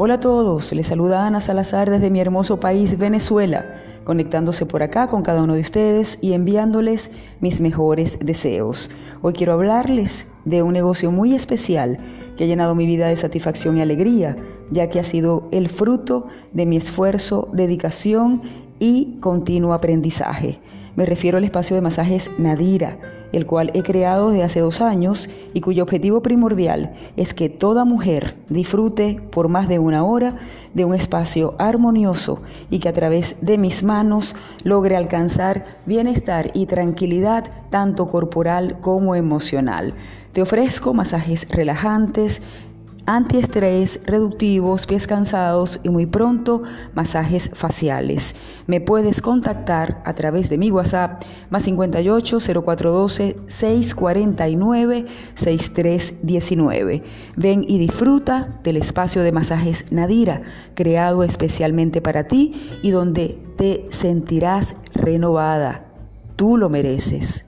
Hola a todos, les saluda Ana Salazar desde mi hermoso país Venezuela, conectándose por acá con cada uno de ustedes y enviándoles mis mejores deseos. Hoy quiero hablarles de un negocio muy especial que ha llenado mi vida de satisfacción y alegría, ya que ha sido el fruto de mi esfuerzo, dedicación y continuo aprendizaje. Me refiero al espacio de masajes Nadira, el cual he creado desde hace dos años y cuyo objetivo primordial es que toda mujer disfrute por más de una hora de un espacio armonioso y que a través de mis manos logre alcanzar bienestar y tranquilidad tanto corporal como emocional. Te ofrezco masajes relajantes, antiestrés, reductivos, pies cansados y muy pronto masajes faciales. Me puedes contactar a través de mi WhatsApp más 58 0412 649 6319. Ven y disfruta del espacio de masajes Nadira, creado especialmente para ti y donde te sentirás renovada. Tú lo mereces.